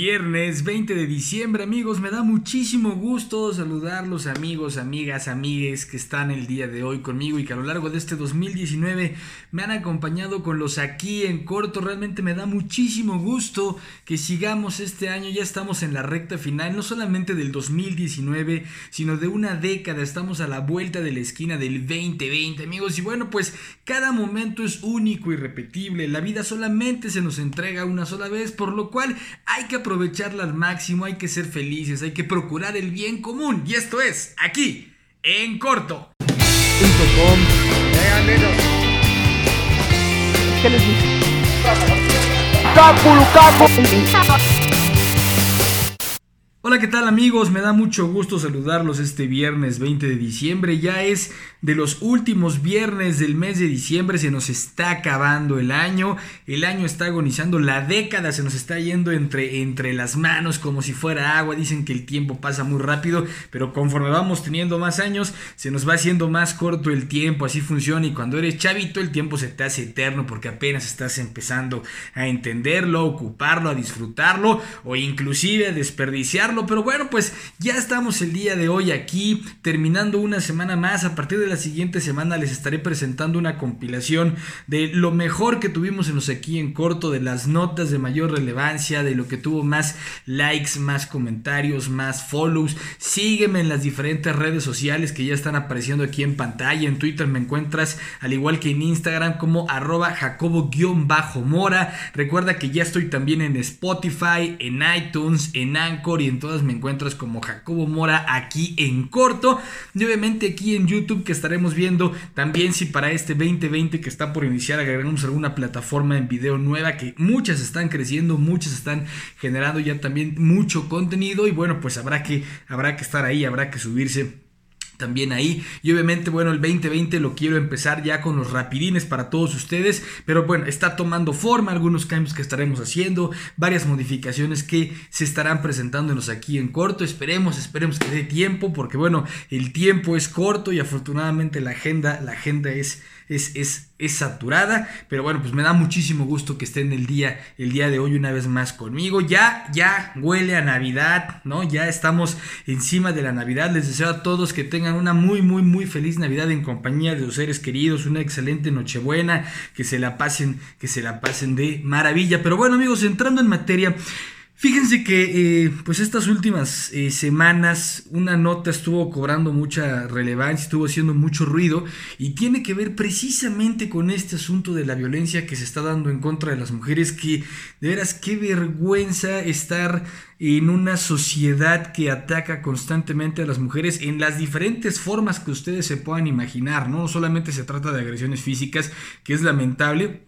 Viernes 20 de diciembre, amigos, me da muchísimo gusto saludarlos, amigos, amigas, amigues que están el día de hoy conmigo y que a lo largo de este 2019 me han acompañado con los aquí en corto. Realmente me da muchísimo gusto que sigamos este año. Ya estamos en la recta final, no solamente del 2019, sino de una década. Estamos a la vuelta de la esquina del 2020, amigos. Y bueno, pues cada momento es único y repetible. La vida solamente se nos entrega una sola vez, por lo cual hay que aprovecharla al máximo, hay que ser felices, hay que procurar el bien común. Y esto es aquí, en corto. ¿Qué les dice? Hola, ¿qué tal amigos? Me da mucho gusto saludarlos este viernes 20 de diciembre. Ya es de los últimos viernes del mes de diciembre. Se nos está acabando el año. El año está agonizando. La década se nos está yendo entre, entre las manos como si fuera agua. Dicen que el tiempo pasa muy rápido. Pero conforme vamos teniendo más años, se nos va haciendo más corto el tiempo. Así funciona. Y cuando eres chavito, el tiempo se te hace eterno porque apenas estás empezando a entenderlo, a ocuparlo, a disfrutarlo o inclusive a desperdiciarlo pero bueno, pues ya estamos el día de hoy aquí, terminando una semana más. A partir de la siguiente semana les estaré presentando una compilación de lo mejor que tuvimos en los aquí en corto, de las notas de mayor relevancia, de lo que tuvo más likes, más comentarios, más follows. Sígueme en las diferentes redes sociales que ya están apareciendo aquí en pantalla. En Twitter me encuentras, al igual que en Instagram, como arroba jacobo-mora. Recuerda que ya estoy también en Spotify, en iTunes, en Anchor y en todas me encuentras como Jacobo Mora aquí en corto. Y obviamente aquí en YouTube que estaremos viendo. También si para este 2020 que está por iniciar agregamos alguna plataforma en video nueva que muchas están creciendo, muchas están generando ya también mucho contenido y bueno pues habrá que, habrá que estar ahí, habrá que subirse también ahí. Y obviamente, bueno, el 2020 lo quiero empezar ya con los rapidines para todos ustedes. Pero bueno, está tomando forma algunos cambios que estaremos haciendo, varias modificaciones que se estarán presentándonos aquí en corto. Esperemos, esperemos que dé tiempo, porque bueno, el tiempo es corto y afortunadamente la agenda, la agenda es es, es, es, saturada. Pero bueno, pues me da muchísimo gusto que estén el día, el día de hoy una vez más conmigo. Ya, ya huele a Navidad, ¿no? Ya estamos encima de la Navidad. Les deseo a todos que tengan una muy, muy, muy feliz Navidad en compañía de sus seres queridos. Una excelente Nochebuena. Que se la pasen, que se la pasen de maravilla. Pero bueno, amigos, entrando en materia. Fíjense que eh, pues estas últimas eh, semanas una nota estuvo cobrando mucha relevancia, estuvo haciendo mucho ruido y tiene que ver precisamente con este asunto de la violencia que se está dando en contra de las mujeres, que de veras qué vergüenza estar en una sociedad que ataca constantemente a las mujeres en las diferentes formas que ustedes se puedan imaginar, no solamente se trata de agresiones físicas, que es lamentable,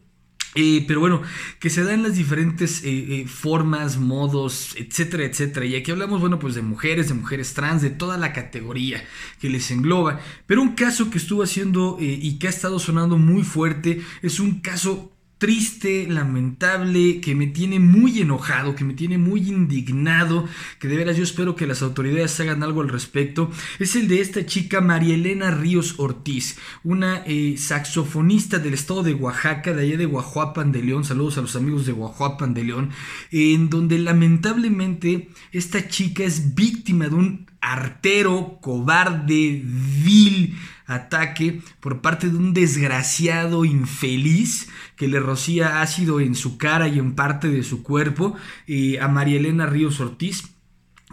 eh, pero bueno, que se dan las diferentes eh, eh, formas, modos, etcétera, etcétera. Y aquí hablamos, bueno, pues de mujeres, de mujeres trans, de toda la categoría que les engloba. Pero un caso que estuvo haciendo y que ha estado sonando muy fuerte es un caso triste, lamentable, que me tiene muy enojado, que me tiene muy indignado, que de veras yo espero que las autoridades hagan algo al respecto, es el de esta chica María Elena Ríos Ortiz, una eh, saxofonista del estado de Oaxaca, de allá de Guajuapan de León, saludos a los amigos de Guajuapan de León, en donde lamentablemente esta chica es víctima de un artero, cobarde, vil ataque por parte de un desgraciado infeliz que le rocía ácido en su cara y en parte de su cuerpo eh, a María Elena Ríos Ortiz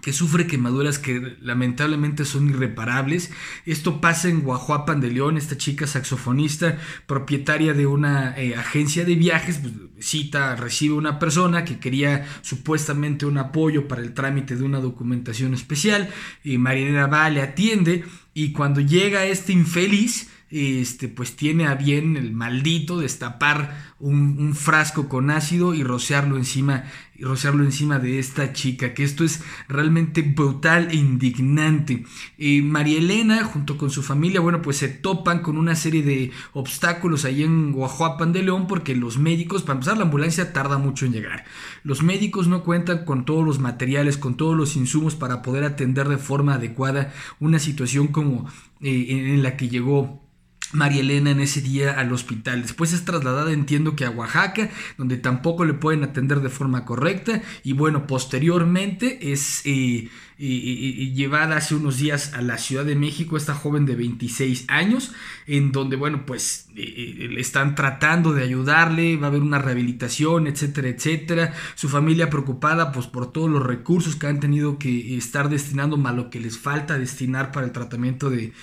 que sufre quemaduras que lamentablemente son irreparables. Esto pasa en Guajuapan de León, esta chica saxofonista, propietaria de una eh, agencia de viajes, pues, cita, recibe una persona que quería supuestamente un apoyo para el trámite de una documentación especial, y Marinera va, le atiende, y cuando llega este infeliz, este, pues tiene a bien el maldito destapar un, un, frasco con ácido y rociarlo encima y rociarlo encima de esta chica que esto es realmente brutal e indignante. Eh, María Elena junto con su familia bueno pues se topan con una serie de obstáculos ahí en Guajuapan de León porque los médicos para empezar la ambulancia tarda mucho en llegar. Los médicos no cuentan con todos los materiales con todos los insumos para poder atender de forma adecuada una situación como eh, en la que llegó María Elena en ese día al hospital. Después es trasladada, entiendo que a Oaxaca, donde tampoco le pueden atender de forma correcta. Y bueno, posteriormente es eh, llevada hace unos días a la Ciudad de México esta joven de 26 años, en donde, bueno, pues le están tratando de ayudarle, va a haber una rehabilitación, etcétera, etcétera. Su familia preocupada pues por todos los recursos que han tenido que estar destinando, más lo que les falta destinar para el tratamiento de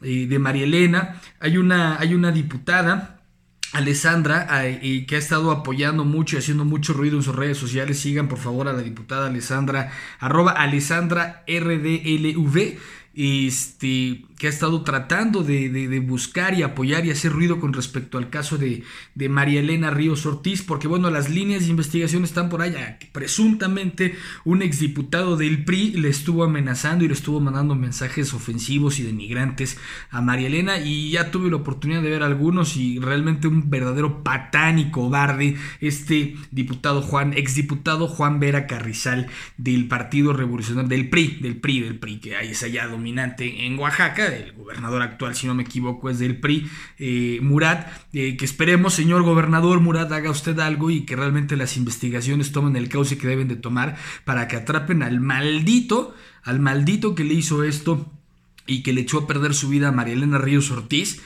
de María Elena. Hay una, hay una diputada. Alessandra, que ha estado apoyando mucho y haciendo mucho ruido en sus redes sociales, sigan por favor a la diputada Alessandra, arroba Alessandra RDLV, este, que ha estado tratando de, buscar y apoyar y hacer ruido con respecto al caso de, María Elena Ríos Ortiz, porque bueno, las líneas de investigación están por allá. Presuntamente un exdiputado del PRI le estuvo amenazando y le estuvo mandando mensajes ofensivos y denigrantes a María Elena y ya tuve la oportunidad de ver algunos y realmente un verdadero patán y cobarde este diputado Juan, exdiputado Juan Vera Carrizal del Partido Revolucionario, del PRI, del PRI, del PRI, que ahí es allá en Oaxaca el gobernador actual, si no me equivoco, es del PRI, eh, Murat, eh, que esperemos, señor gobernador Murat, haga usted algo y que realmente las investigaciones tomen el cauce que deben de tomar para que atrapen al maldito, al maldito que le hizo esto y que le echó a perder su vida a María Elena Ríos Ortiz,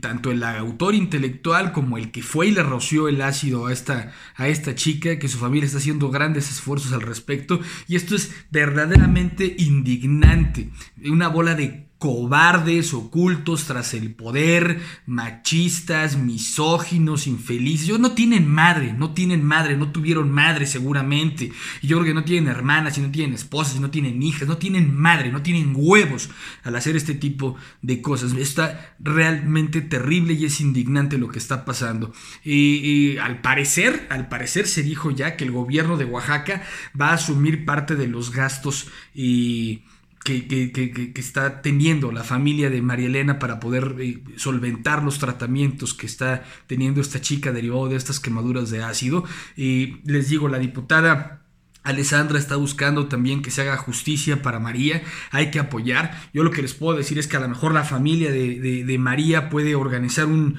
tanto el autor intelectual como el que fue y le roció el ácido a esta, a esta chica, que su familia está haciendo grandes esfuerzos al respecto, y esto es verdaderamente indignante, una bola de cobardes, ocultos tras el poder, machistas, misóginos, infelices. Ellos no tienen madre, no tienen madre, no tuvieron madre seguramente. Y yo creo que no tienen hermanas, y no tienen esposas, y no tienen hijas, no tienen madre, no tienen huevos al hacer este tipo de cosas. Está realmente terrible y es indignante lo que está pasando. Y, al parecer, al parecer se dijo ya que el gobierno de Oaxaca va a asumir parte de los gastos y que, está teniendo la familia de María Elena para poder eh, solventar los tratamientos que está teniendo esta chica derivado de estas quemaduras de ácido. Y les digo, la diputada Alessandra está buscando también que se haga justicia para María, hay que apoyar. Yo lo que les puedo decir es que a lo mejor la familia de, María puede organizar un,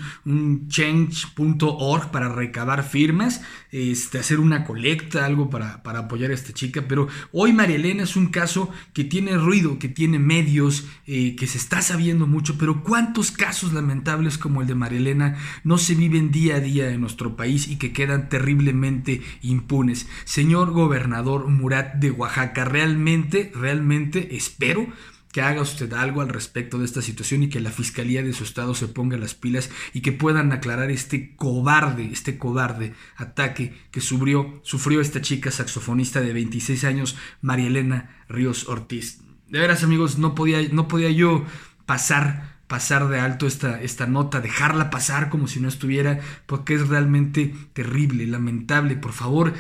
change.org para recabar firmas, este, hacer una colecta, algo para, para, apoyar a esta chica. Pero hoy María Elena es un caso que tiene ruido, que tiene medios, eh, que se está sabiendo mucho, pero ¿cuántos casos lamentables como el de María Elena no se viven día a día en nuestro país y que quedan terriblemente impunes? Señor gobernador, Murat de Oaxaca. Realmente, realmente espero que haga usted algo al respecto de esta situación y que la fiscalía de su estado se ponga las pilas y que puedan aclarar este cobarde, este cobarde ataque que sufrió, sufrió esta chica saxofonista de 26 años, María Elena Ríos Ortiz. De veras, amigos, no podía, no podía yo pasar pasar de alto esta, esta nota, dejarla pasar como si no estuviera, porque es realmente terrible, lamentable. Por favor,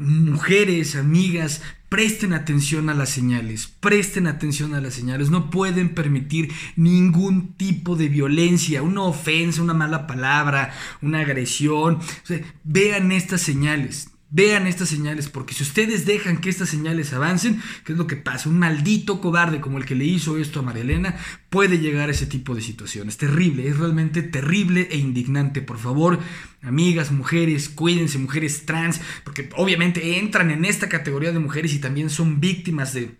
mujeres, amigas, presten atención a las señales, presten atención a las señales, no pueden permitir ningún tipo de violencia, una ofensa, una mala palabra, una agresión. vean estas señales, Vean estas señales, porque si ustedes dejan que estas señales avancen, ¿qué es lo que pasa? Un maldito cobarde como el que le hizo esto a María Elena puede llegar a ese tipo de situaciones. Terrible, es realmente terrible e indignante. Por favor, amigas, mujeres, cuídense, mujeres trans, porque obviamente entran en esta categoría de mujeres y también son víctimas de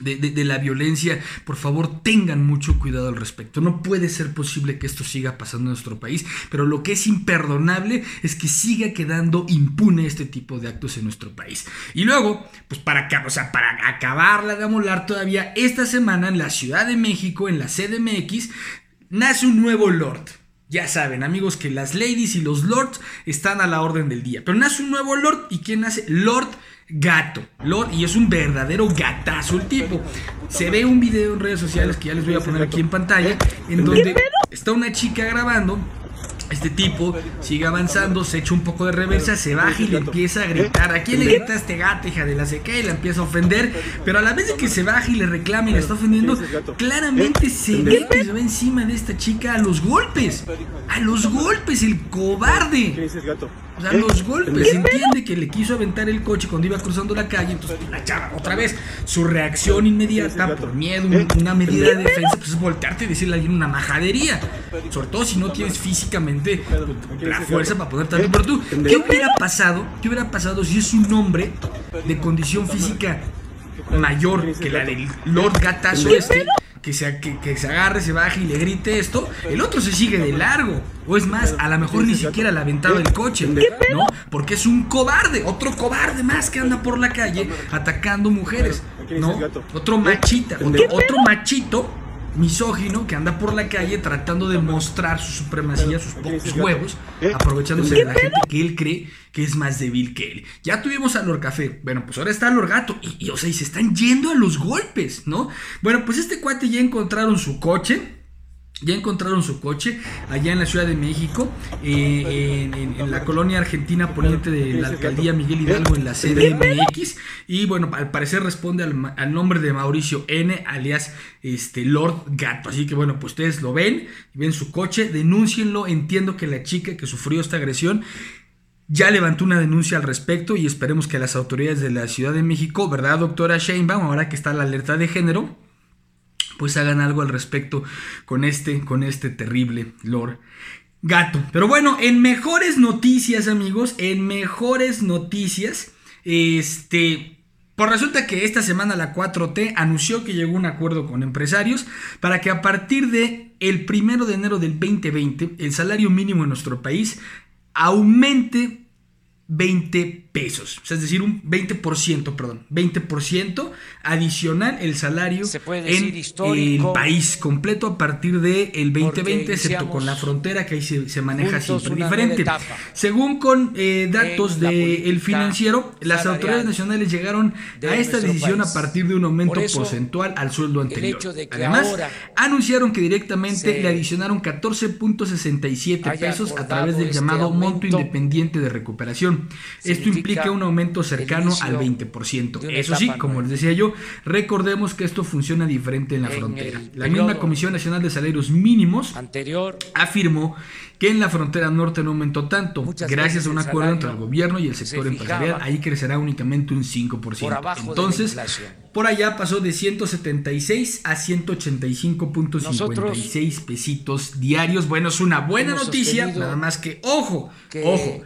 de, la violencia, por favor tengan mucho cuidado al respecto. No puede ser posible que esto siga pasando en nuestro país, pero lo que es imperdonable es que siga quedando impune este tipo de actos en nuestro país. Y luego, pues para, o sea, para acabarla de amolar todavía, esta semana en la Ciudad de México, en la CDMX, nace un nuevo Lord. Ya saben, amigos, que las ladies y los lords están a la orden del día. Pero nace un nuevo Lord. ¿Y quién nace? Lord gato. Lord, y es un verdadero gatazo el tipo. Se ve un video en redes sociales que ya les voy a poner aquí en pantalla, en donde está una chica grabando. Este tipo sigue avanzando, se echa un poco de reversa, se baja y le empieza a gritar. ¿A quién le grita a este gato, hija de la seca? Y la empieza a ofender. Pero a la vez de que se baja y le reclama y le está ofendiendo, claramente se ve que se va encima de esta chica a los golpes. A los golpes, el cobarde. O sea, los golpes. Entiende que le quiso aventar el coche cuando iba cruzando la calle. Entonces, la chava, otra vez, su reacción inmediata por miedo, una medida de defensa, pues es voltearte y decirle a alguien una majadería. Sobre todo si no tienes físicamente la fuerza para poder tanto. Pero tú, ¿qué hubiera pasado? ¿Qué hubiera pasado si es un hombre de condición física mayor que la del Lord Gatazo este? Que se, que, se agarre, se baje y le grite esto, el otro se sigue de largo. O es más, a lo mejor ni siquiera le aventaba el coche, ¿no? Porque es un cobarde, otro cobarde más que anda por la calle atacando mujeres, ¿no? Otro machita, otro, otro machito misógino que anda por la calle tratando de mostrar su supremacía, sus pocos huevos, aprovechándose de la gente que él cree que es más débil que él. Ya tuvimos a Lord Café, bueno, pues ahora está Lord Gato, y, o sea, y se están yendo a los golpes, ¿no? Bueno, pues este cuate ya encontraron su coche, ya encontraron su coche allá en la Ciudad de México, eh, en, la colonia argentina poniente de la alcaldía Miguel Hidalgo en la CDMX. Y bueno, al parecer responde al, nombre de Mauricio N, alias este, Lord Gato. Así que bueno, pues ustedes lo ven, ven su coche, denúncienlo. Entiendo que la chica que sufrió esta agresión ya levantó una denuncia al respecto y esperemos que las autoridades de la Ciudad de México, ¿verdad, doctora Sheinbaum? Ahora que está la alerta de género pues hagan algo al respecto con este, con este terrible Lord Gato. Pero bueno, en mejores noticias, amigos, en mejores noticias, este... Pues resulta que esta semana la 4T anunció que llegó un acuerdo con empresarios para que a partir de el primero de enero del 2020 el salario mínimo en nuestro país aumente 20 pesos, o sea, es decir, un 20%, perdón, 20% adicional el salario en el país completo a partir del el 2020, excepto con la frontera que ahí se, maneja siempre diferente. Según con eh, datos del financiero, las autoridades nacionales llegaron a esta decisión a partir de un aumento porcentual al sueldo anterior. Además, anunciaron que directamente le adicionaron 14.67 pesos a través del este llamado monto independiente de recuperación. Esto implica un aumento cercano al 20%. Eso sí, como les decía yo, recordemos que esto funciona diferente en la frontera. La misma Comisión Nacional de Salarios Mínimos anterior afirmó que en la frontera norte no aumentó tanto, gracias a un acuerdo entre el gobierno y el sector empresarial, ahí crecerá únicamente un 5%. Entonces, por allá pasó de 176 a 185.56 pesitos diarios. Bueno, es una buena noticia, nada más que, ojo, ojo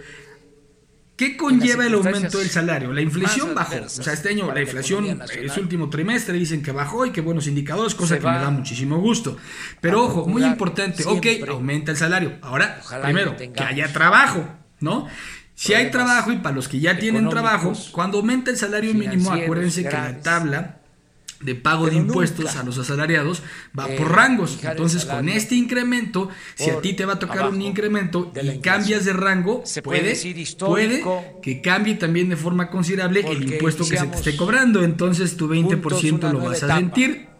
¿Qué conlleva el aumento del salario? La inflación bajó. O sea, este año la inflación, ese último trimestre dicen que bajó y que buenos indicadores, cosa que me da muchísimo gusto. Pero ojo, muy importante, ok, aumenta el salario. Ahora, primero, que haya trabajo, ¿no? Si hay trabajo y para los que ya tienen trabajo, cuando aumenta el salario mínimo, acuérdense que la tabla de pago de impuestos a los asalariados va por rangos. Entonces, con este incremento, si a ti te va a tocar un incremento y cambias de rango, puede, puede que cambie también de forma considerable el impuesto que se te esté cobrando. Entonces, tu 20% lo vas a sentir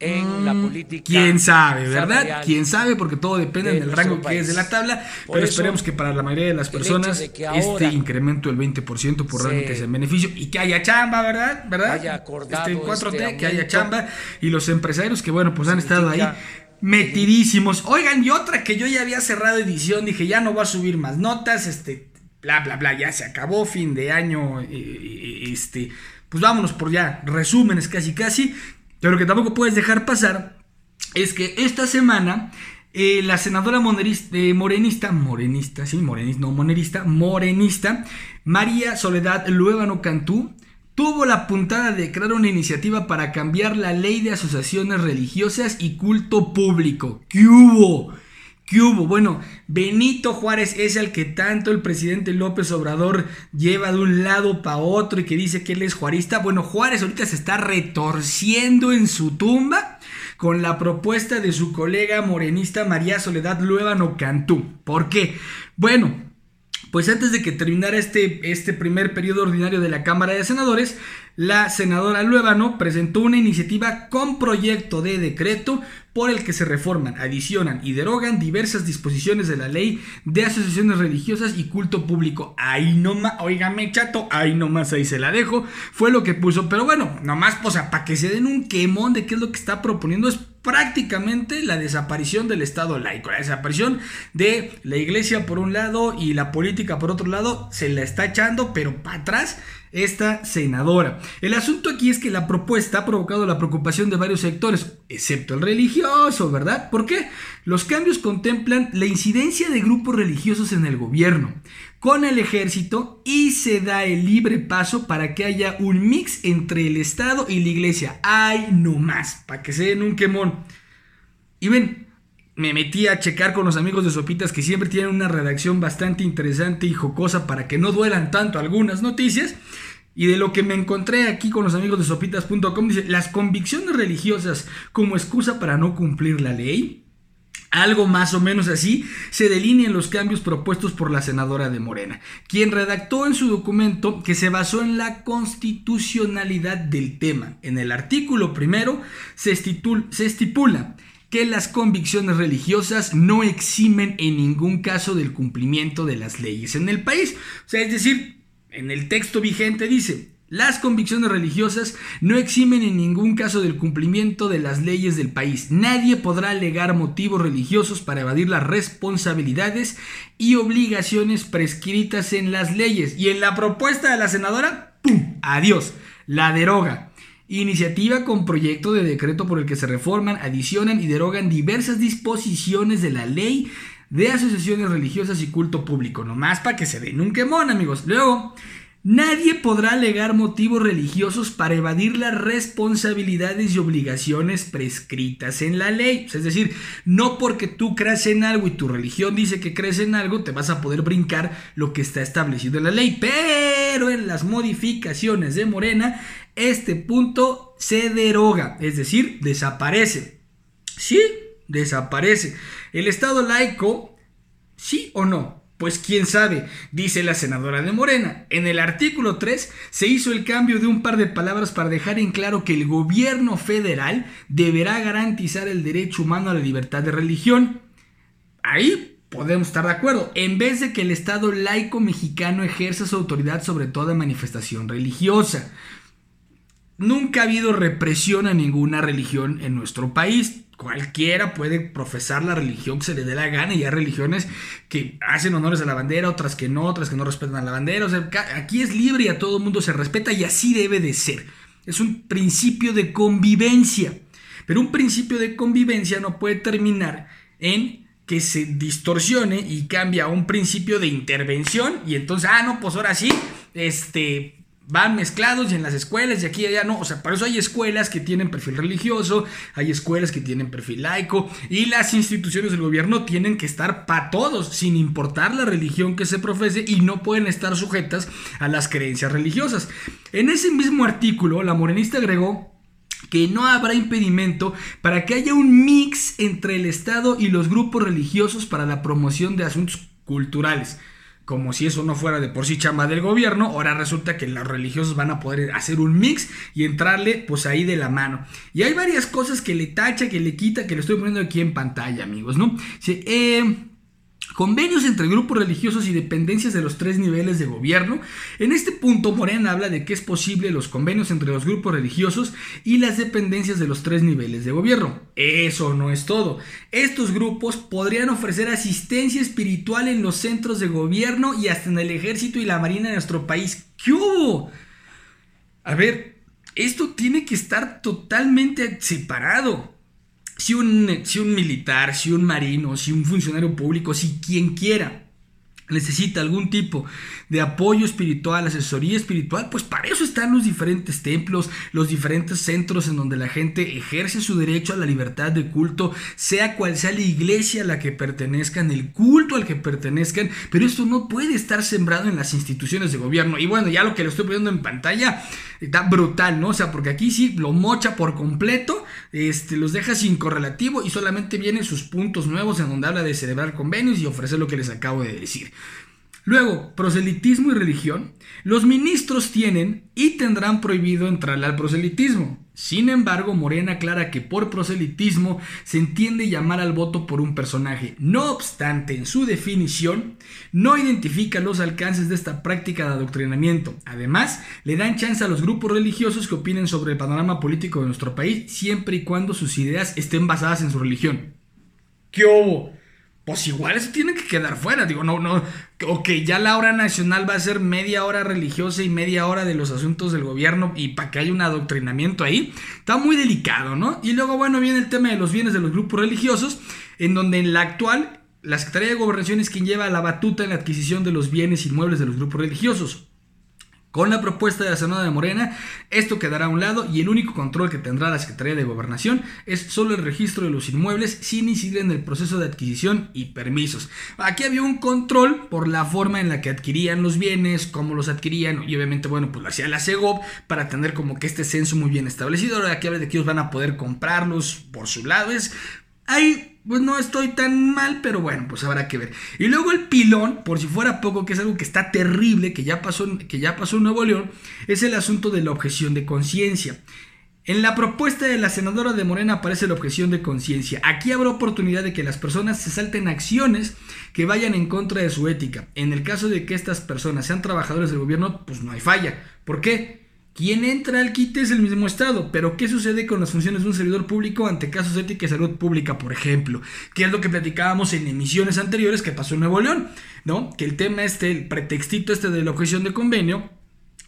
en la mm, política. Quién sabe, ¿verdad? Quién sabe, porque todo depende del rango que es de la tabla. pero esperemos que para la mayoría de las personas este incremento del 20% por realmente sea beneficio y que haya chamba, ¿verdad? ¿Verdad? este 4T, este que haya chamba y los empresarios que, bueno, pues han estado ahí metidísimos. Oigan, y otra que yo ya había cerrado edición, dije, ya no va a subir más notas, este, bla, bla, bla, ya se acabó, fin de año, eh, eh, este, pues vámonos por ya, resúmenes casi, casi. Pero lo que tampoco puedes dejar pasar es que esta semana eh, la senadora eh, morenista, morenista, sí, morenista, no monerista, morenista, María Soledad Luébano Cantú, tuvo la puntada de crear una iniciativa para cambiar la ley de asociaciones religiosas y culto público. ¿Qué hubo? ¿Qué hubo? Bueno, Benito Juárez es el que tanto el presidente López Obrador lleva de un lado para otro y que dice que él es juarista. Bueno, Juárez ahorita se está retorciendo en su tumba con la propuesta de su colega morenista María Soledad Luébano Cantú. ¿Por qué? Bueno, pues antes de que terminara este, este primer periodo ordinario de la Cámara de Senadores, la senadora Luébano presentó una iniciativa con proyecto de decreto por el que se reforman, adicionan y derogan diversas disposiciones de la ley de asociaciones religiosas y culto público. Ahí nomás, oígame chato, ahí nomás ahí se la dejo, fue lo que puso, pero bueno, nomás, pues, para que se den un quemón de qué es lo que está proponiendo, es prácticamente la desaparición del Estado laico, la desaparición de la iglesia por un lado y la política por otro lado, se la está echando, pero para atrás esta senadora. El asunto aquí es que la propuesta ha provocado la preocupación de varios sectores, excepto el religioso, ¿verdad? ¿Por qué? Los cambios contemplan la incidencia de grupos religiosos en el gobierno, con el ejército y se da el libre paso para que haya un mix entre el Estado y la iglesia. ¡Ay, no más! Para que se den un quemón. Y ven, me metí a checar con los amigos de Sopitas que siempre tienen una redacción bastante interesante y jocosa para que no duelan tanto algunas noticias. Y de lo que me encontré aquí con los amigos de sopitas.com, dice, las convicciones religiosas como excusa para no cumplir la ley. Algo más o menos así se delinean los cambios propuestos por la senadora de Morena, quien redactó en su documento que se basó en la constitucionalidad del tema. En el artículo primero se, se estipula que las convicciones religiosas no eximen en ningún caso del cumplimiento de las leyes en el país. O sea, es decir, en el texto vigente dice, las convicciones religiosas no eximen en ningún caso del cumplimiento de las leyes del país. Nadie podrá alegar motivos religiosos para evadir las responsabilidades y obligaciones prescritas en las leyes. Y en la propuesta de la senadora, ¡pum! Adiós, la deroga. Iniciativa con proyecto de decreto por el que se reforman, adicionan y derogan diversas disposiciones de la ley de asociaciones religiosas y culto público. Nomás para que se den un quemón, amigos. Luego, nadie podrá alegar motivos religiosos para evadir las responsabilidades y obligaciones prescritas en la ley. Es decir, no porque tú creas en algo y tu religión dice que crees en algo, te vas a poder brincar lo que está establecido en la ley. Pero en las modificaciones de Morena, este punto se deroga, es decir, desaparece. Sí, desaparece. ¿El Estado laico, sí o no? Pues quién sabe, dice la senadora de Morena. En el artículo 3 se hizo el cambio de un par de palabras para dejar en claro que el gobierno federal deberá garantizar el derecho humano a la libertad de religión. Ahí podemos estar de acuerdo, en vez de que el Estado laico mexicano ejerza su autoridad sobre toda manifestación religiosa. Nunca ha habido represión a ninguna religión en nuestro país cualquiera puede profesar la religión que se le dé la gana y hay religiones que hacen honores a la bandera, otras que no, otras que no respetan a la bandera. O sea, aquí es libre y a todo mundo se respeta y así debe de ser. Es un principio de convivencia. Pero un principio de convivencia no puede terminar en que se distorsione y cambia a un principio de intervención y entonces, ah, no, pues ahora sí, este, van mezclados y en las escuelas y aquí y allá no, o sea, por eso hay escuelas que tienen perfil religioso, hay escuelas que tienen perfil laico y las instituciones del gobierno tienen que estar para todos, sin importar la religión que se profese y no pueden estar sujetas a las creencias religiosas. En ese mismo artículo, la morenista agregó que no habrá impedimento para que haya un mix entre el Estado y los grupos religiosos para la promoción de asuntos culturales como si eso no fuera de por sí chamba del gobierno, ahora resulta que los religiosos van a poder hacer un mix y entrarle pues ahí de la mano. Y hay varias cosas que le tacha, que le quita, que le estoy poniendo aquí en pantalla, amigos, ¿no? eh, Convenios entre grupos religiosos y dependencias de los tres niveles de gobierno. En este punto, Morena habla de que es posible los convenios entre los grupos religiosos y las dependencias de los tres niveles de gobierno. Eso no es todo. Estos grupos podrían ofrecer asistencia espiritual en los centros de gobierno y hasta en el ejército y la marina de nuestro país. ¿Qué hubo? A ver, esto tiene que estar totalmente separado si un, si un militar, si un marino, si un funcionario público, si quien quiera necesita algún tipo de apoyo espiritual, asesoría espiritual, pues para eso están los diferentes templos, los diferentes centros en donde la gente ejerce su derecho a la libertad de culto, sea cual sea la iglesia a la que pertenezcan, el culto al que pertenezcan, pero esto no puede estar sembrado en las instituciones de gobierno. Y bueno, ya lo que le estoy poniendo en pantalla está brutal, ¿no? O sea, porque aquí sí lo mocha por completo, este, los deja sin correlativo y solamente vienen sus puntos nuevos en donde habla de celebrar convenios y ofrecer lo que les acabo de decir. Luego, proselitismo y religión. Los ministros tienen y tendrán prohibido entrar al proselitismo. Sin embargo, Morena aclara que por proselitismo se entiende llamar al voto por un personaje. No obstante, en su definición, no identifica los alcances de esta práctica de adoctrinamiento. Además, le dan chance a los grupos religiosos que opinen sobre el panorama político de nuestro país, siempre y cuando sus ideas estén basadas en su religión. ¿Qué hubo? Pues igual eso tiene que quedar fuera. Digo, no, no, ok, ya la hora nacional va a ser media hora religiosa y media hora de los asuntos del gobierno y para que haya un adoctrinamiento ahí, está muy delicado, ¿no? Y luego, bueno, viene el tema de los bienes de los grupos religiosos, en donde en la actual, la Secretaría de Gobernación es quien lleva la batuta en la adquisición de los bienes inmuebles de los grupos religiosos. Con la propuesta de la Senada de Morena, esto quedará a un lado y el único control que tendrá la Secretaría de Gobernación es solo el registro de los inmuebles sin incidir en el proceso de adquisición y permisos. Aquí había un control por la forma en la que adquirían los bienes, cómo los adquirían y obviamente, bueno, pues lo hacía la CEGOP para tener como que este censo muy bien establecido. Ahora aquí habla de que ellos van a poder comprarlos por su lado. Es Ahí, pues no estoy tan mal, pero bueno, pues habrá que ver. Y luego el pilón, por si fuera poco, que es algo que está terrible, que ya pasó, que ya pasó en Nuevo León, es el asunto de la objeción de conciencia. En la propuesta de la senadora de Morena aparece la objeción de conciencia. Aquí habrá oportunidad de que las personas se salten acciones que vayan en contra de su ética. En el caso de que estas personas sean trabajadores del gobierno, pues no hay falla. ¿Por qué? Quien entra al quite es el mismo Estado, pero ¿qué sucede con las funciones de un servidor público ante casos de ética salud pública, por ejemplo? Que es lo que platicábamos en emisiones anteriores que pasó en Nuevo León, ¿no? Que el tema este, el pretextito este de la objeción de convenio,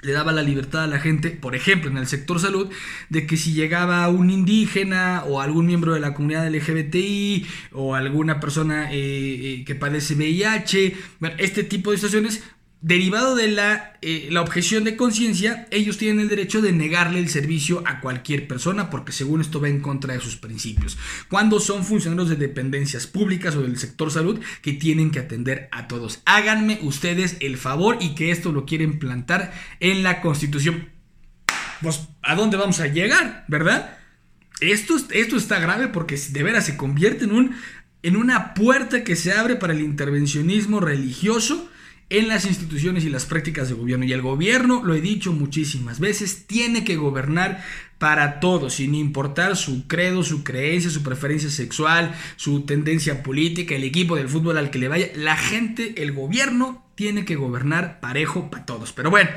le daba la libertad a la gente, por ejemplo, en el sector salud, de que si llegaba un indígena o algún miembro de la comunidad LGBTI o alguna persona eh, eh, que padece VIH, bueno, este tipo de situaciones, derivado de la, eh, la objeción de conciencia, ellos tienen el derecho de negarle el servicio a cualquier persona porque según esto va en contra de sus principios. Cuando son funcionarios de dependencias públicas o del sector salud que tienen que atender a todos. Háganme ustedes el favor y que esto lo quieren plantar en la constitución. Pues, ¿a dónde vamos a llegar? ¿Verdad? Esto, esto está grave porque de veras se convierte en, un, en una puerta que se abre para el intervencionismo religioso en las instituciones y las prácticas de gobierno. Y el gobierno, lo he dicho muchísimas veces, tiene que gobernar para todos, sin importar su credo, su creencia, su preferencia sexual, su tendencia política, el equipo del fútbol al que le vaya. La gente, el gobierno, tiene que gobernar parejo para todos. Pero bueno,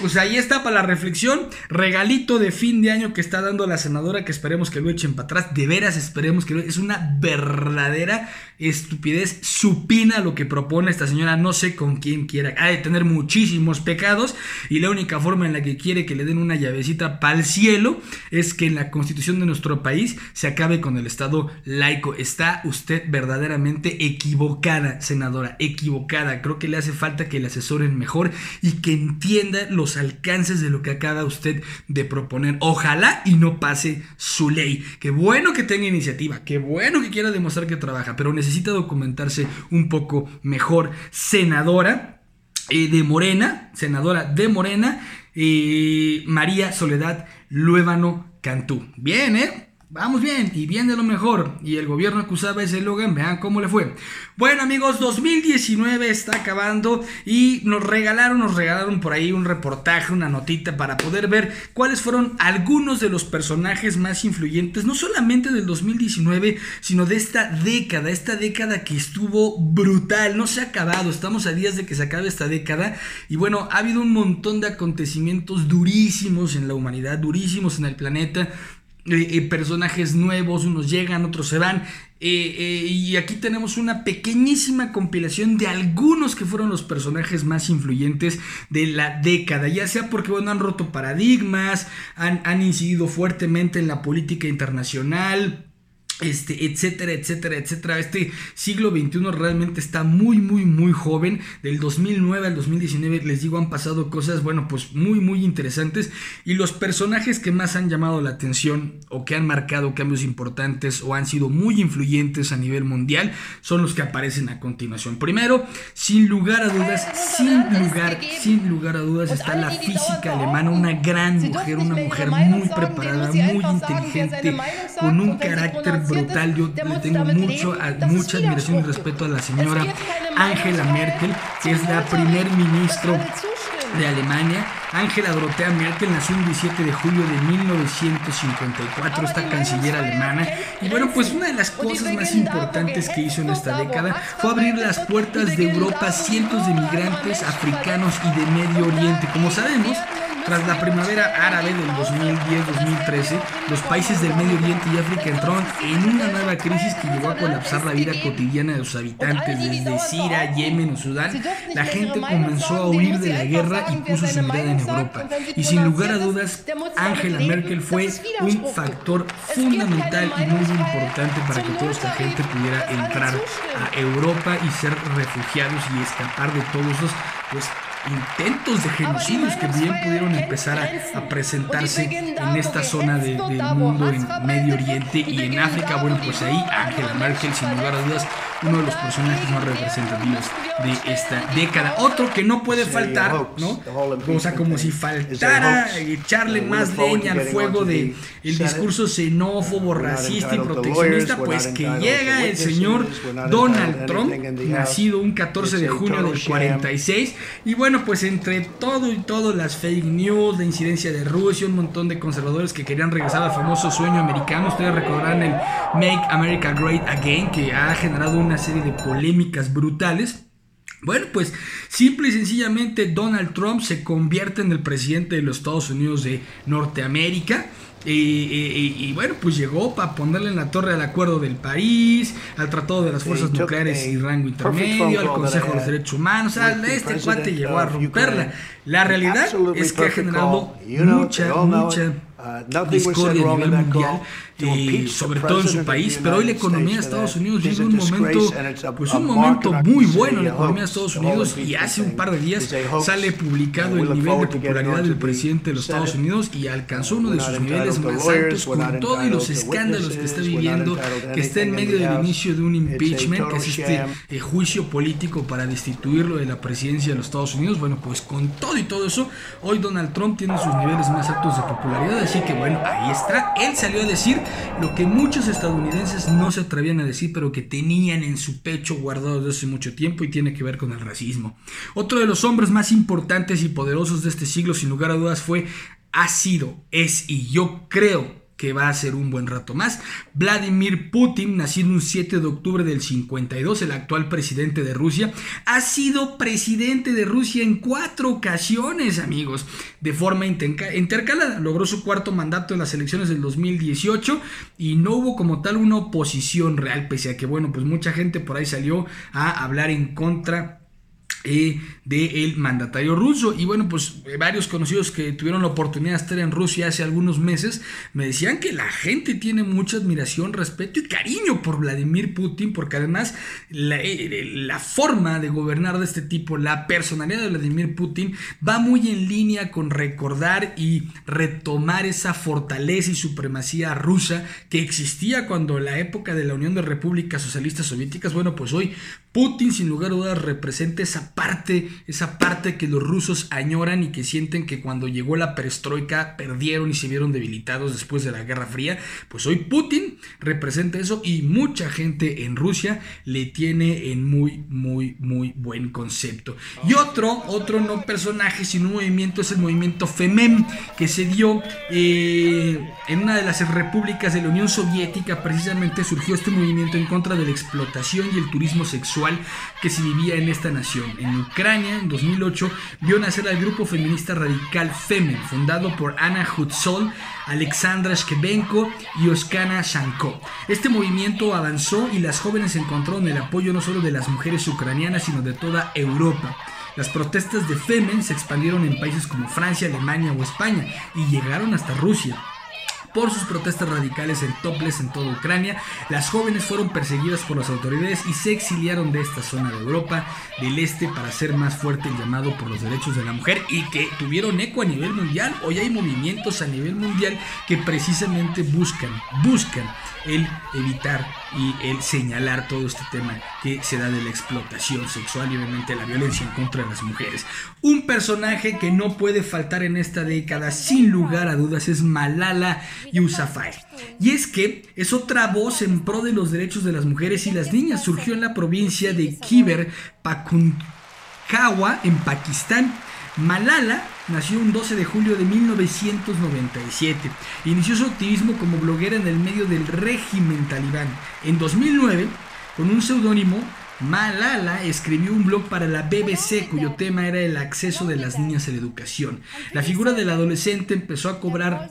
pues ahí está para la reflexión. Regalito de fin de año que está dando la senadora, que esperemos que lo echen para atrás. De veras, esperemos que lo Es una verdadera estupidez supina lo que propone esta señora. No sé con quién quiera. Ha de tener muchísimos pecados. Y la única forma en la que quiere que le den una llavecita para el cielo es que en la constitución de nuestro país se acabe con el Estado laico. Está usted verdaderamente equivocada, senadora. Equivocada. Creo que le hace falta que le asesoren mejor y que entienda los alcances de lo que acaba usted de proponer. Ojalá y no pase su ley. Qué bueno que tenga iniciativa, qué bueno que quiera demostrar que trabaja, pero documentarse un poco mejor. Senadora eh, de Morena, senadora de Morena, eh, María Soledad Luébano Cantú. Bien, ¿eh? Vamos bien y bien de lo mejor. Y el gobierno acusaba ese Logan, vean cómo le fue. Bueno amigos, 2019 está acabando y nos regalaron, nos regalaron por ahí un reportaje, una notita para poder ver cuáles fueron algunos de los personajes más influyentes, no solamente del 2019, sino de esta década, esta década que estuvo brutal, no se ha acabado, estamos a días de que se acabe esta década y bueno, ha habido un montón de acontecimientos durísimos en la humanidad, durísimos en el planeta eh, eh, personajes nuevos, unos llegan, otros se van. Eh, y aquí tenemos una pequeñísima compilación de algunos que fueron los personajes más influyentes de la década, ya sea porque bueno, han roto paradigmas, han, han incidido fuertemente en la política internacional, este, etcétera, etcétera, etcétera. Este siglo XXI realmente está muy, muy, muy joven. Del 2009 al 2019, les digo, han pasado cosas, bueno, pues muy, muy interesantes. Y los personajes que más han llamado la atención o que han marcado cambios importantes o han sido muy influyentes a nivel mundial son los que aparecen a continuación. Primero, sin lugar a dudas, sin lugar, sin lugar a dudas, está la física alemana, una gran mujer, una mujer muy preparada, muy inteligente con un carácter brutal. Yo le tengo mucho, mucha admiración y respeto a la señora Angela Merkel, que es la primer ministro de Alemania. Angela Dorothea Merkel nació el 17 de julio de 1954, esta canciller alemana. Y bueno, pues una de las cosas más importantes que hizo en esta década fue abrir las puertas de Europa a cientos de migrantes africanos y de Medio Oriente. Como sabemos, tras la primavera árabe del 2010-2013, los países del Medio Oriente y África entraron en una nueva crisis que llevó a colapsar la vida cotidiana de sus habitantes. Desde Siria, Yemen o Sudán, la gente comenzó a huir de la guerra y puso su mirada en Europa. Y sin lugar a dudas, Angela Merkel fue un factor fundamental y muy importante para que toda esta gente pudiera entrar a Europa y ser refugiados y escapar de todos esos pues, intentos de genocidios que bien pudieron empezar a, presentarse en esta zona del mundo, en Medio Oriente y en África. Bueno, pues ahí Angela Merkel, sin lugar a dudas, uno de los personajes más representativos de esta década. Otro que no puede faltar, ¿no? O sea, como si faltara echarle más leña al fuego de el discurso xenófobo, racista y proteccionista, pues que llega el señor Donald Trump, nacido un 14 de junio del 46, y bueno, pues entre todo y todo, las fake news, la incidencia de Rusia, un montón de conservadores que querían regresar al famoso sueño americano, ustedes recordarán el Make America Great Again, que ha generado una serie de polémicas brutales. Bueno, pues simple y sencillamente Donald Trump se convierte en el presidente de los Estados Unidos de Norteamérica. Y, bueno, pues llegó para ponerle en la torre al Acuerdo del París, al Tratado de las Fuerzas Nucleares y Rango Intermedio, al Consejo de los Derechos Humanos. este cuate llegó a romperla. La realidad es que ha generado mucha, mucha uh, discordia a nivel mundial y sobre todo en su país, pero hoy la economía de Estados Unidos vive un momento, pues un momento muy bueno en la economía de Estados Unidos y hace un par de días sale publicado el nivel de popularidad del presidente de los Estados Unidos y alcanzó uno de sus niveles más altos con todos los escándalos que está viviendo, que está en medio del inicio de un impeachment, que es este eh, juicio político para destituirlo de la presidencia de los Estados Unidos. Bueno, pues con todo y todo eso, hoy Donald Trump tiene sus niveles más altos de popularidad, así que bueno, ahí está. Él salió a decir lo que muchos estadounidenses no se atrevían a decir, pero que tenían en su pecho guardado desde hace mucho tiempo y tiene que ver con el racismo. Otro de los hombres más importantes y poderosos de este siglo, sin lugar a dudas, fue, ha sido, es y yo creo que va a ser un buen rato más. Vladimir Putin, nacido un 7 de octubre del 52, el actual presidente de Rusia, ha sido presidente de Rusia en cuatro ocasiones, amigos, de forma intercalada. Logró su cuarto mandato en las elecciones del 2018 y no hubo como tal una oposición real, pese a que, bueno, pues mucha gente por ahí salió a hablar en contra eh, del mandatario ruso. Y bueno, pues eh, varios conocidos que tuvieron la oportunidad de estar en Rusia hace algunos meses me decían que la gente tiene mucha admiración, respeto y cariño por Vladimir Putin, porque además la, eh, la forma de gobernar de este tipo, la personalidad de Vladimir Putin, va muy en línea con recordar y retomar esa fortaleza y supremacía rusa que existía cuando la época de la Unión de Repúblicas Socialistas Soviéticas. Bueno, pues hoy Putin sin lugar a dudas representa esa parte, esa parte que los rusos añoran y que sienten que cuando llegó la perestroika perdieron y se vieron debilitados después de la Guerra Fría. Pues hoy Putin representa eso y mucha gente en Rusia le tiene en muy, muy, muy buen concepto. Y otro, otro no personaje, sino un movimiento es el movimiento FEMEM que se dio eh, en una de las repúblicas de la Unión Soviética. Precisamente surgió este movimiento en contra de la explotación y el turismo sexual que se vivía en esta nación. En Ucrania, en 2008, vio nacer al grupo feminista radical FEMEN, fundado por Ana Hutzol, Alexandra Shkebenko y Oskana Shanko. Este movimiento avanzó y las jóvenes encontraron el apoyo no solo de las mujeres ucranianas, sino de toda Europa. Las protestas de Femen se expandieron en países como Francia, Alemania o España y llegaron hasta Rusia por sus protestas radicales en Toples en toda Ucrania. Las jóvenes fueron perseguidas por las autoridades y se exiliaron de esta zona de Europa del Este para hacer más fuerte el llamado por los derechos de la mujer y que tuvieron eco a nivel mundial. Hoy hay movimientos a nivel mundial que precisamente buscan, buscan el evitar y el señalar todo este tema que se da de la explotación sexual y obviamente la violencia en contra de las mujeres. Un personaje que no puede faltar en esta década sin lugar a dudas es Malala Yousafzai. Y es que es otra voz en pro de los derechos de las mujeres y las niñas. Surgió en la provincia de Khyber Pakhtunkhwa, en Pakistán. Malala nació un 12 de julio de 1997. Inició su activismo como bloguera en el medio del régimen talibán. En 2009, con un seudónimo, Malala escribió un blog para la BBC cuyo tema era el acceso de las niñas a la educación. La figura del adolescente empezó a cobrar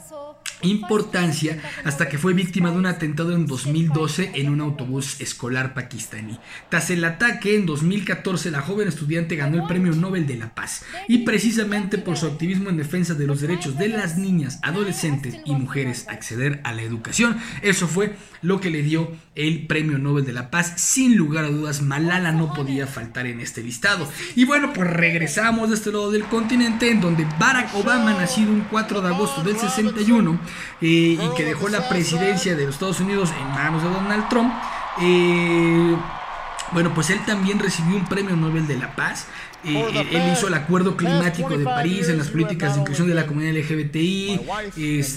importancia hasta que fue víctima de un atentado en 2012 en un autobús escolar pakistaní. Tras el ataque en 2014, la joven estudiante ganó el Premio Nobel de la Paz y precisamente por su activismo en defensa de los derechos de las niñas, adolescentes y mujeres a acceder a la educación, eso fue lo que le dio el Premio Nobel de la Paz. Sin lugar a dudas, Malala no podía faltar en este listado. Y bueno, pues regresamos de este lado del continente en donde Barack Obama, nacido un 4 de agosto del 61, eh, y que dejó la presidencia de los Estados Unidos en manos de Donald Trump, eh, bueno, pues él también recibió un premio Nobel de la Paz. Eh, él hizo el acuerdo climático de París en las políticas de inclusión de la comunidad LGBTI.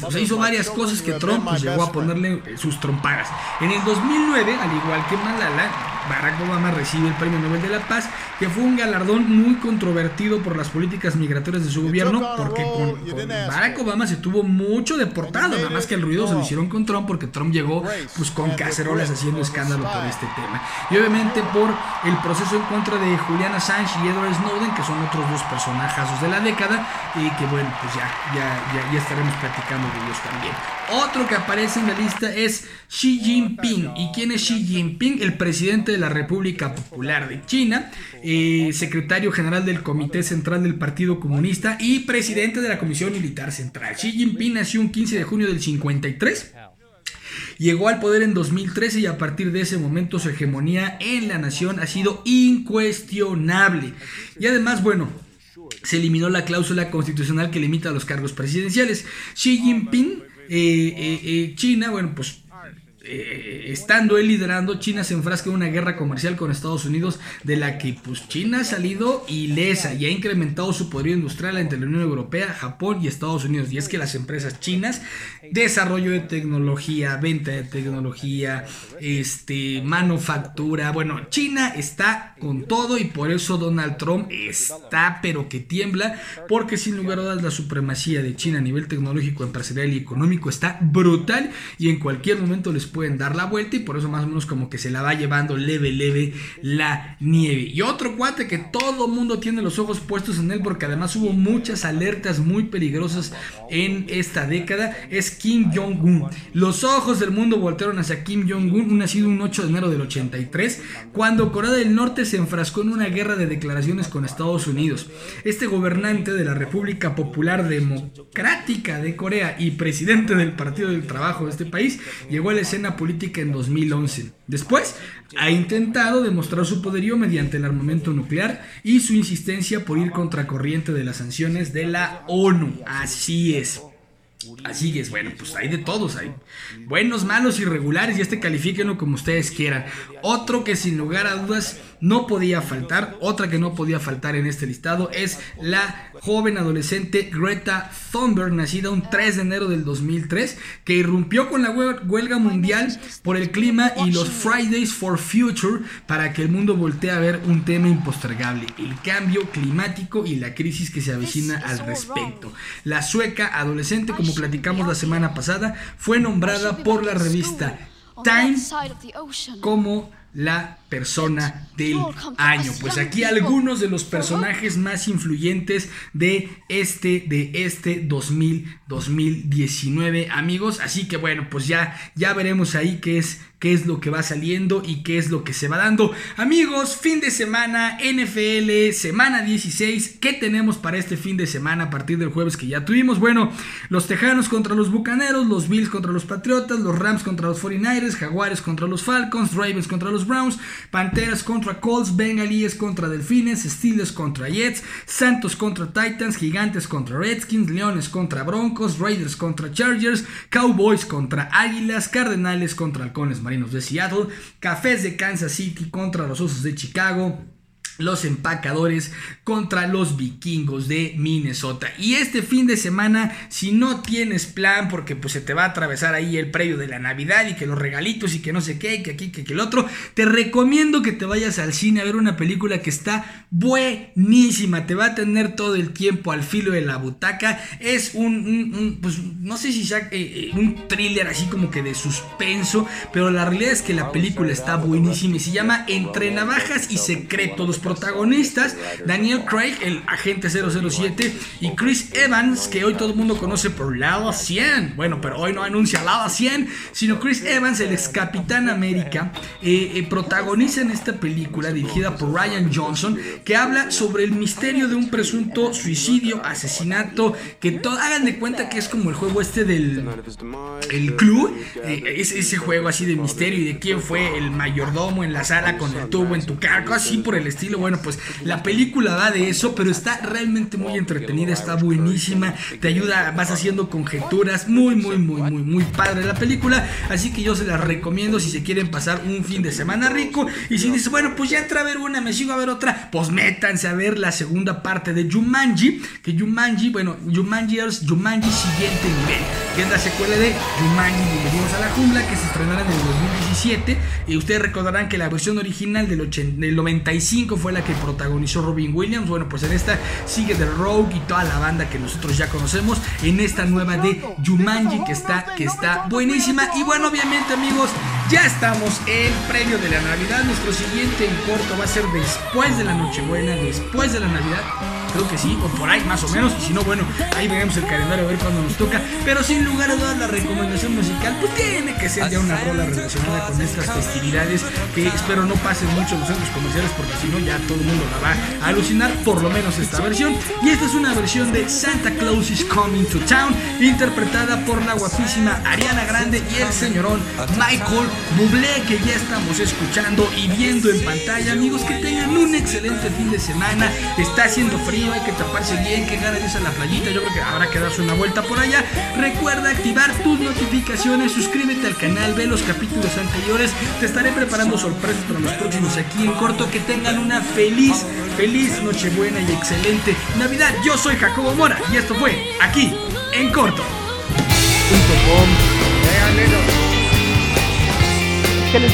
o sea, hizo varias cosas que Trump pues, llegó a ponerle sus trompadas. En el 2009, al igual que Malala, Barack Obama recibe el Premio Nobel de la Paz, que fue un galardón muy controvertido por las políticas migratorias de su gobierno, porque con, Barack Obama se tuvo mucho deportado, nada más que el ruido se lo hicieron con Trump, porque Trump llegó pues con cacerolas haciendo escándalo por este tema. Y obviamente por el proceso en contra de Julian Assange y Edward Snowden, que son otros dos personajazos de la década, y que bueno, pues ya, ya, ya, ya estaremos platicando de ellos también. Otro que aparece en la lista es Xi Jinping. ¿Y quién es Xi Jinping? El presidente de la República Popular de China, eh, secretario general del Comité Central del Partido Comunista y presidente de la Comisión Militar Central. Xi Jinping nació un 15 de junio del 53. Llegó al poder en 2013 y a partir de ese momento su hegemonía en la nación ha sido incuestionable. Y además, bueno, se eliminó la cláusula constitucional que limita los cargos presidenciales. Xi Jinping, eh, China, bueno, pues eh, estando él liderando, China se enfrasca en una guerra comercial con Estados Unidos de la que pues China ha salido ilesa y ha incrementado su poderío industrial entre la Unión Europea, Japón y Estados Unidos. Y es que las empresas chinas, desarrollo de tecnología, venta de tecnología, este, manufactura, bueno, China está con todo y por eso Donald Trump está pero que tiembla, porque sin lugar a dudas la supremacía de China a nivel tecnológico, empresarial y económico está brutal y en cualquier momento les pueden dar la vuelta y por eso más o menos como que se la va llevando leve, leve la nieve. Y otro cuate que todo mundo tiene los ojos puestos en él porque además hubo muchas alertas muy peligrosas en esta década es Kim Jong-un. Los ojos del mundo voltearon hacia Kim Jong-un, nacido un 8 de enero del 83, cuando Corea del Norte se enfrascó en una guerra de declaraciones con Estados Unidos. Este gobernante de la República Popular Democrática de Corea y presidente del Partido del Trabajo de este país llegó a la escena política en 2011. Después, ha intentado demostrar su poderío mediante el armamento nuclear y su insistencia por ir contracorriente de las sanciones de la ONU. Así es. Así es, bueno, pues hay de todos, hay buenos, malos, irregulares y este califíquenlo como ustedes quieran. Otro que sin lugar a dudas no podía faltar, otra que no podía faltar en este listado es la joven adolescente Greta Thunberg, nacida un 3 de enero del 2003, que irrumpió con la huelga mundial por el clima y los Fridays for Future para que el mundo voltee a ver un tema impostergable, el cambio climático y la crisis que se avecina al respecto. La sueca adolescente, como platicamos la semana pasada, fue nombrada por la revista Time como la persona del año. Pues aquí algunos de los personajes más influyentes de este de este 2000 2019, amigos. Así que bueno, pues ya ya veremos ahí qué es qué es lo que va saliendo y qué es lo que se va dando. Amigos, fin de semana NFL, semana 16. ¿Qué tenemos para este fin de semana a partir del jueves que ya tuvimos? Bueno, los Tejanos contra los Bucaneros, los Bills contra los Patriotas, los Rams contra los 49ers, Jaguares contra los Falcons, Ravens contra los Browns, Panteras contra Colts, Bengalíes contra Delfines, Steelers contra Jets, Santos contra Titans, Gigantes contra Redskins, Leones contra Broncos, Raiders contra Chargers, Cowboys contra Águilas, Cardenales contra Halcones Marinos de Seattle, Cafés de Kansas City contra los Osos de Chicago. Los empacadores contra los vikingos de Minnesota. Y este fin de semana, si no tienes plan, porque pues se te va a atravesar ahí el previo de la Navidad y que los regalitos y que no sé qué, que aquí, que, que el otro, te recomiendo que te vayas al cine a ver una película que está buenísima. Te va a tener todo el tiempo al filo de la butaca. Es un, pues no sé si sea eh, eh, un thriller así como que de suspenso, pero la realidad es que la película está buenísima y se llama Entre Navajas y Secretos protagonistas, Daniel Craig, el agente 007, y Chris Evans, que hoy todo el mundo conoce por Lava 100. Bueno, pero hoy no anuncia Lava 100, sino Chris Evans, el ex Capitán América, eh, eh, protagoniza en esta película dirigida por Ryan Johnson, que habla sobre el misterio de un presunto suicidio, asesinato, que hagan de cuenta que es como el juego este del el club, eh, es ese juego así de misterio y de quién fue el mayordomo en la sala con el tubo en tu cargo, así por el estilo bueno, pues la película va de eso, pero está realmente muy entretenida, está buenísima, te ayuda, vas haciendo conjeturas, muy, muy, muy, muy, muy padre la película, así que yo se la recomiendo si se quieren pasar un fin de semana rico y si dices, bueno, pues ya entra a ver una, me sigo a ver otra, pues métanse a ver la segunda parte de Jumanji, que Jumanji, bueno, Jumanji es Jumanji siguiente nivel, que es la secuela de Jumanji Bienvenidos a la Jungla, que se estrenará en el 2017, y ustedes recordarán que la versión original del, del 95 fue la que protagonizó Robin Williams. Bueno, pues en esta sigue The Rogue y toda la banda que nosotros ya conocemos. En esta nueva de Jumanji que está, que está buenísima. Y bueno, obviamente amigos, ya estamos en previo de la Navidad. Nuestro siguiente en corto va a ser después de la Nochebuena, después de la Navidad creo que sí, o por ahí más o menos, y si no, bueno, ahí veremos el calendario a ver cuándo nos toca, pero sin lugar a dudas la recomendación musical, pues tiene que ser ya una rola relacionada con estas festividades, que espero no pasen mucho los centros comerciales, porque si no ya todo el mundo la va a alucinar, por lo menos esta versión, y esta es una versión de Santa Claus is Coming to Town, interpretada por la guapísima Ariana Grande y el señorón Michael Bublé, que ya estamos escuchando y viendo en pantalla, amigos, que tengan un excelente fin de semana, está haciendo frío, hay que taparse bien, que ganas a la playita, yo creo que habrá que darse una vuelta por allá. Recuerda activar tus notificaciones, suscríbete al canal, ve los capítulos anteriores, te estaré preparando sorpresas para los próximos aquí en corto, que tengan una feliz, feliz Nochebuena y excelente Navidad. Yo soy Jacobo Mora y esto fue aquí en corto. ¿Qué les